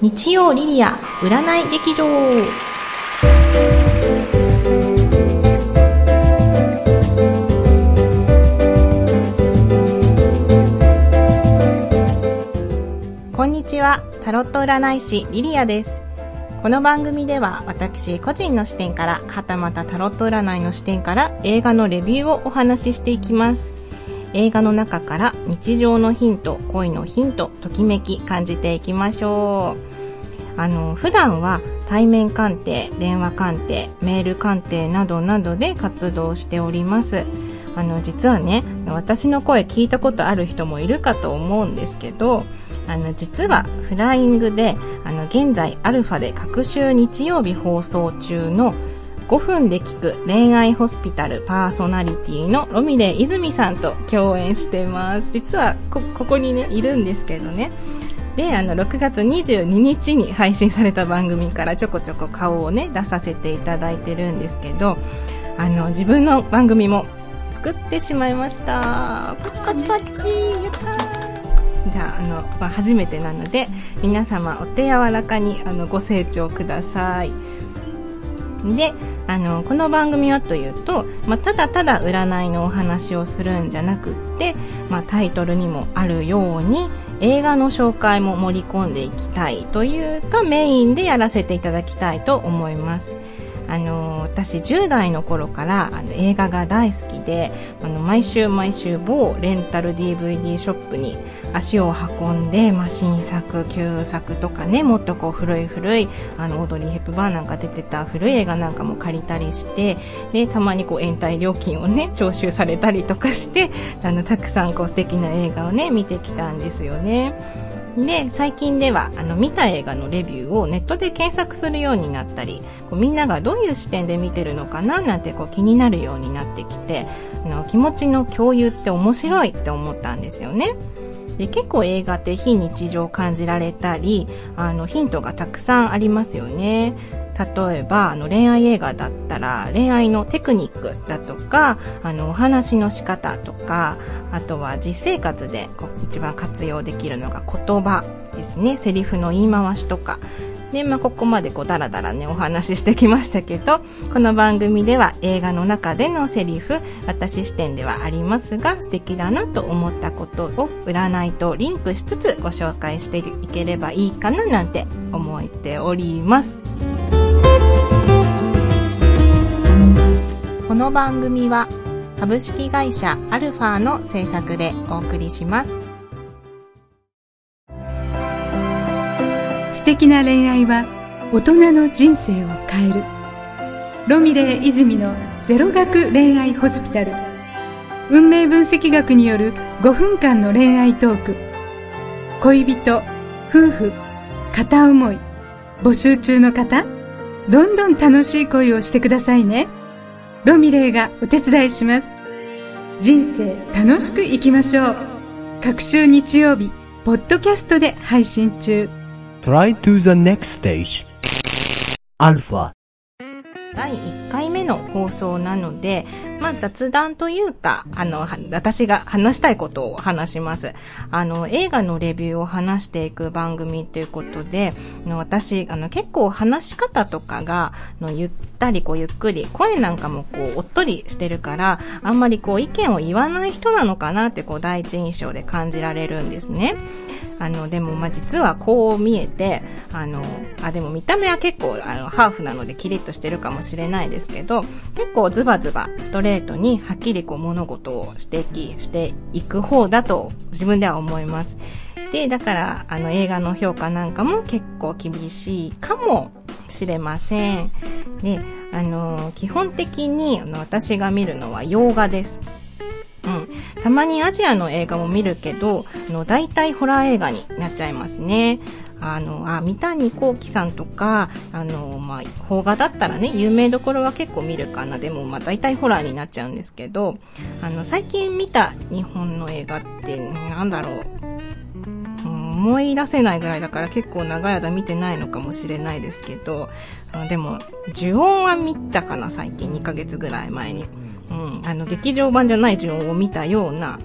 日曜リリア占い劇場。こんにちは。タロット占い師リリアです。この番組では私個人の視点からはたまたタロット占いの視点から映画のレビューをお話ししていきます。映画の中から日常のヒント恋のヒントときめき感じていきましょう。あの普段は対面鑑定電話鑑定メール鑑定などなどで活動しておりますあの実はね私の声聞いたことある人もいるかと思うんですけどあの実はフライングであの現在アルファで各週日曜日放送中の5分で聞く恋愛ホスピタルパーソナリティのロミレイ泉さんと共演してます。実はこ、ここにね、いるんですけどね。で、あの、6月22日に配信された番組からちょこちょこ顔をね、出させていただいてるんですけど、あの、自分の番組も作ってしまいました。パチパチパチ、やったあの、まあ、初めてなので、皆様お手柔らかに、あの、ご清聴ください。で、あの、この番組はというと、まあ、ただただ占いのお話をするんじゃなくって、まあ、タイトルにもあるように、映画の紹介も盛り込んでいきたいというか、メインでやらせていただきたいと思います。あの私10代の頃からあの映画が大好きであの毎週毎週某レンタル DVD ショップに足を運んで、まあ、新作旧作とかねもっとこう古い古いあのオードリー・ヘップバーンなんか出てた古い映画なんかも借りたりしてでたまにこう延滞料金をね徴収されたりとかしてあのたくさんこう素敵な映画をね見てきたんですよね。で、最近では、あの、見た映画のレビューをネットで検索するようになったり、こうみんながどういう視点で見てるのかななんてこう気になるようになってきて、あの、気持ちの共有って面白いって思ったんですよね。で結構映画って非日常を感じられたりあのヒントがたくさんありますよね例えばあの恋愛映画だったら恋愛のテクニックだとかあのお話の仕方とかあとは実生活でこう一番活用できるのが言葉ですねセリフの言い回しとかで、まあ、ここまでこうダラダラねお話ししてきましたけどこの番組では映画の中でのセリフ私視点ではありますが素敵だなと思ったことを占いとリンクしつつご紹介していければいいかななんて思っております。の番組は株式会社アルファの制作でお送りします。素敵な恋愛は大人の人生を変える。ロミレー泉のゼロ学恋愛ホスピタル。運命分析学による5分間の恋愛トーク。恋人、夫婦、片思い。募集中の方、どんどん楽しい恋をしてくださいね。ロミレイがお手伝いします。人生楽しく生きましょう。各週日曜日、ポッドキャストで配信中。Try to the next stage. アルファ第1回目の放送なので、まあ雑談というか、あの、私が話したいことを話します。あの、映画のレビューを話していく番組っていうことで、私、あの、結構話し方とかが、のゆったりこうゆっくり、声なんかもこうおっとりしてるから、あんまりこう意見を言わない人なのかなってこう第一印象で感じられるんですね。あの、でも、ま、実はこう見えて、あの、あ、でも見た目は結構、あの、ハーフなのでキリッとしてるかもしれないですですけど、結構ズバズバ、ストレートに、はっきりこう物事を指摘していく方だと、自分では思います。で、だから、あの、映画の評価なんかも結構厳しいかもしれません。で、あの、基本的に、あの、私が見るのは洋画です。うん。たまにアジアの映画も見るけど、あの、大体ホラー映画になっちゃいますね。あの、あ、三谷幸喜さんとか、あの、まあ、邦画だったらね、有名どころは結構見るかな。でも、まあ、大体ホラーになっちゃうんですけど、あの、最近見た日本の映画って、なんだろう。思い出せないぐらいだから結構長い間見てないのかもしれないですけど、でも、呪音は見たかな、最近2ヶ月ぐらい前に。うん、あの、劇場版じゃない呪音を見たような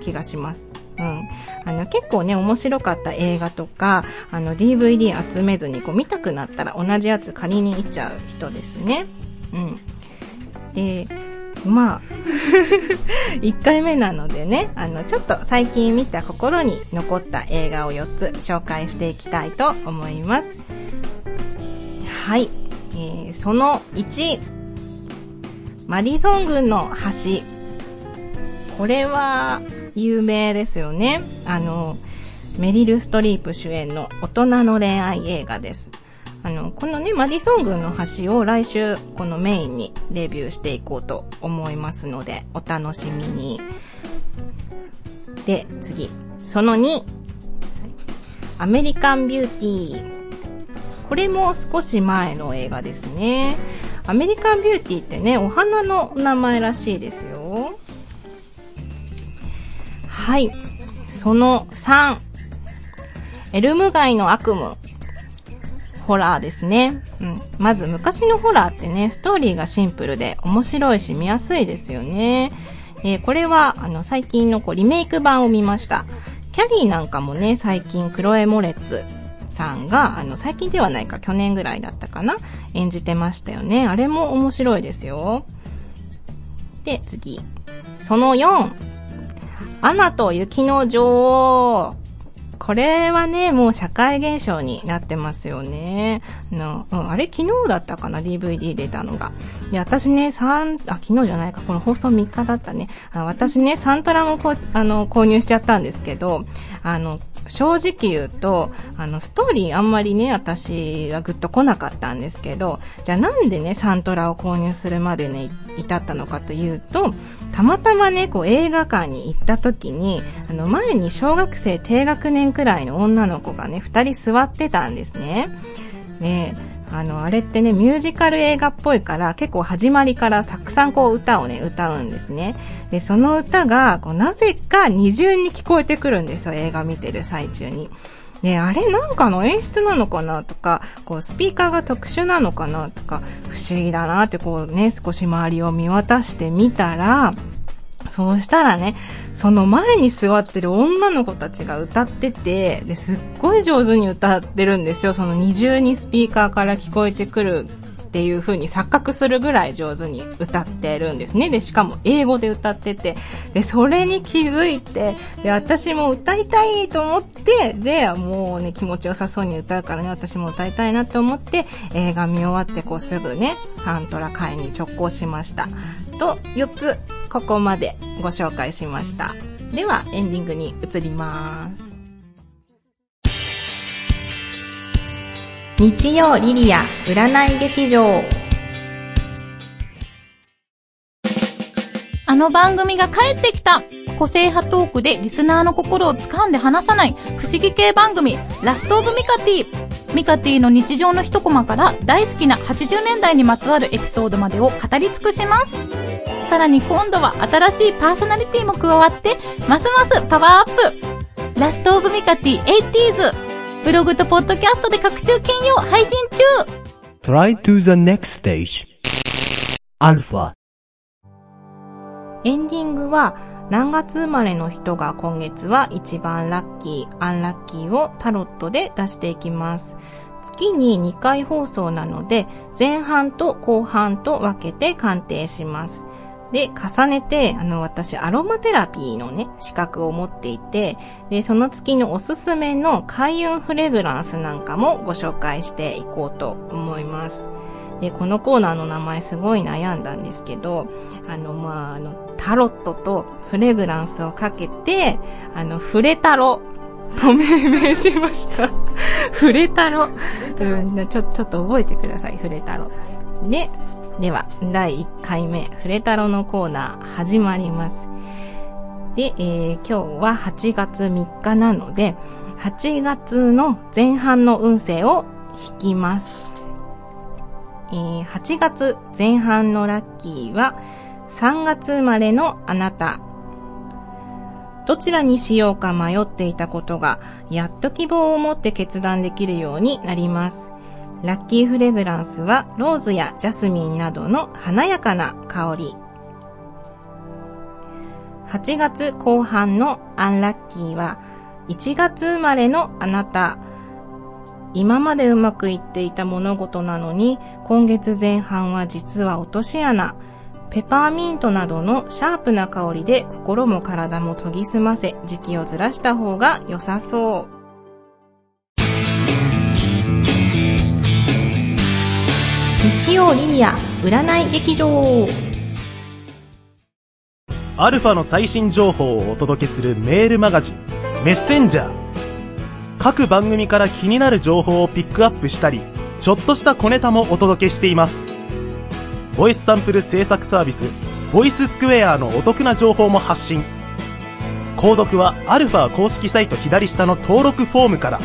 気がします。うん。あの、結構ね、面白かった映画とか、あの、DVD 集めずにこう見たくなったら同じやつ借りに行っちゃう人ですね。うん。で、まあ、1回目なのでね、あの、ちょっと最近見た心に残った映画を4つ紹介していきたいと思います。はい。えー、その1、マディソン軍の橋。これは有名ですよね。あの、メリル・ストリープ主演の大人の恋愛映画です。あの、このね、マディソン軍の橋を来週、このメインにレビューしていこうと思いますので、お楽しみに。で、次。その2。アメリカンビューティー。これも少し前の映画ですね。アメリカンビューティーってね、お花の名前らしいですよ。はい。その3。エルム街の悪夢。ホラーですね。うん。まず昔のホラーってね、ストーリーがシンプルで面白いし見やすいですよね。えー、これは、あの、最近のこうリメイク版を見ました。キャリーなんかもね、最近クロエ・モレッツさんが、あの、最近ではないか、去年ぐらいだったかな演じてましたよね。あれも面白いですよ。で、次。その4。アナと雪の女王。これはね、もう社会現象になってますよね。の、うん、あれ昨日だったかな ?DVD 出たのが。で、私ね、3、あ、昨日じゃないか、この放送3日だったね。あ私ね、サントラもこあの、購入しちゃったんですけど、あの、正直言うと、あの、ストーリーあんまりね、私はぐっと来なかったんですけど、じゃあなんでね、サントラを購入するまでね、至ったのかというと、たまたまね、こう映画館に行った時に、あの、前に小学生低学年くらいの女の子がね、二人座ってたんですね。で、あの、あれってね、ミュージカル映画っぽいから、結構始まりからたくさんこう歌をね、歌うんですね。で、その歌が、こう、なぜか二重に聞こえてくるんですよ、映画見てる最中に。で、あれなんかの演出なのかなとか、こう、スピーカーが特殊なのかなとか、不思議だなってこうね、少し周りを見渡してみたら、そうしたらね、その前に座ってる女の子たちが歌ってて、で、すっごい上手に歌ってるんですよ。その二重にスピーカーから聞こえてくるっていう風に錯覚するぐらい上手に歌ってるんですね。で、しかも英語で歌ってて、で、それに気づいて、で、私も歌いたいと思って、で、もうね、気持ちよさそうに歌うからね、私も歌いたいなって思って、映画見終わってこうすぐね、サントラ会に直行しました。と、4つ、ここまでご紹介しました。では、エンディングに移ります。日曜リリア占い劇場あの番組が帰ってきた個性派トークでリスナーの心を掴んで離さない不思議系番組ラストオブミカティミカティの日常の一コマから大好きな80年代にまつわるエピソードまでを語り尽くします。さらに今度は新しいパーソナリティも加わってますますパワーアップラストオブミカティ 80s ブログとポッドキャストで隔週金曜配信中 !Try to the next stage. アルファエンディングは何月生まれの人が今月は一番ラッキー、アンラッキーをタロットで出していきます。月に2回放送なので前半と後半と分けて鑑定します。で、重ねて、あの、私、アロマテラピーのね、資格を持っていて、で、その月のおすすめの開運フレグランスなんかもご紹介していこうと思います。で、このコーナーの名前すごい悩んだんですけど、あの、まあ、あの、タロットとフレグランスをかけて、あの、フレタロと命名しました。フレタロ。うん、ちょ、ちょっと覚えてください、フレタロ。で、では、第1回目、フレタロのコーナー始まります。で、えー、今日は8月3日なので、8月の前半の運勢を引きます。えー、8月前半のラッキーは、3月生まれのあなた。どちらにしようか迷っていたことが、やっと希望を持って決断できるようになります。ラッキーフレグランスはローズやジャスミンなどの華やかな香り。8月後半のアンラッキーは1月生まれのあなた。今までうまくいっていた物事なのに、今月前半は実は落とし穴。ペパーミントなどのシャープな香りで心も体も研ぎ澄ませ、時期をずらした方が良さそう。日曜リリア占い劇場アルファの最新情報をお届けするメールマガジン、メッセンジャー。各番組から気になる情報をピックアップしたり、ちょっとした小ネタもお届けしています。ボイスサンプル制作サービス、ボイススクエアのお得な情報も発信。購読はアルファ公式サイト左下の登録フォームから、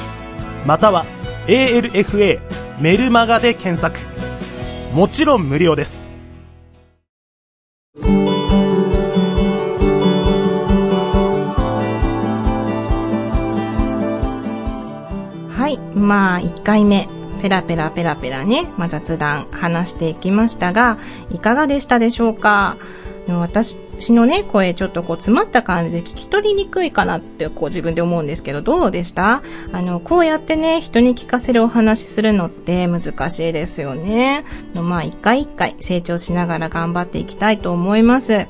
または ALFA メルマガで検索。もちろん無料です。はい。まあ、1回目、ペラペラペラペラね、まあ、雑談話していきましたが、いかがでしたでしょうか？私私のね、声ちょっとこう詰まった感じで聞き取りにくいかなってこう自分で思うんですけど、どうでした？あの、こうやってね、人に聞かせるお話するのって難しいですよね。まあ、一回一回成長しながら頑張っていきたいと思います。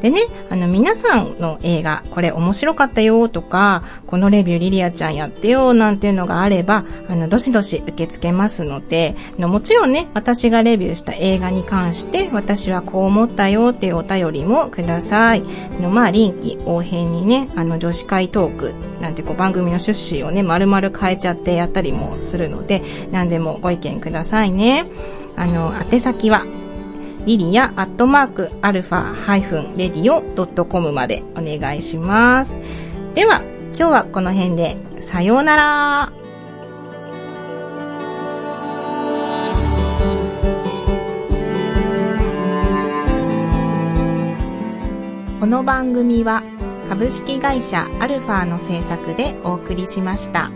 でね、あの皆さんの映画、これ面白かったよとか、このレビューリリアちゃんやってよなんていうのがあれば、あの、どしどし受け付けますので、のもちろんね、私がレビューした映画に関して、私はこう思ったよっていうお便りもください。のまあ、臨機応変にね、あの、女子会トークなんてこう番組の趣旨をね、丸々変えちゃってやったりもするので、何でもご意見くださいね。あの、宛先は、リリアアットマークアルファハイフンレディオドットコムまでお願いします。では、今日はこの辺で、さようなら。この番組は株式会社アルファの制作でお送りしました。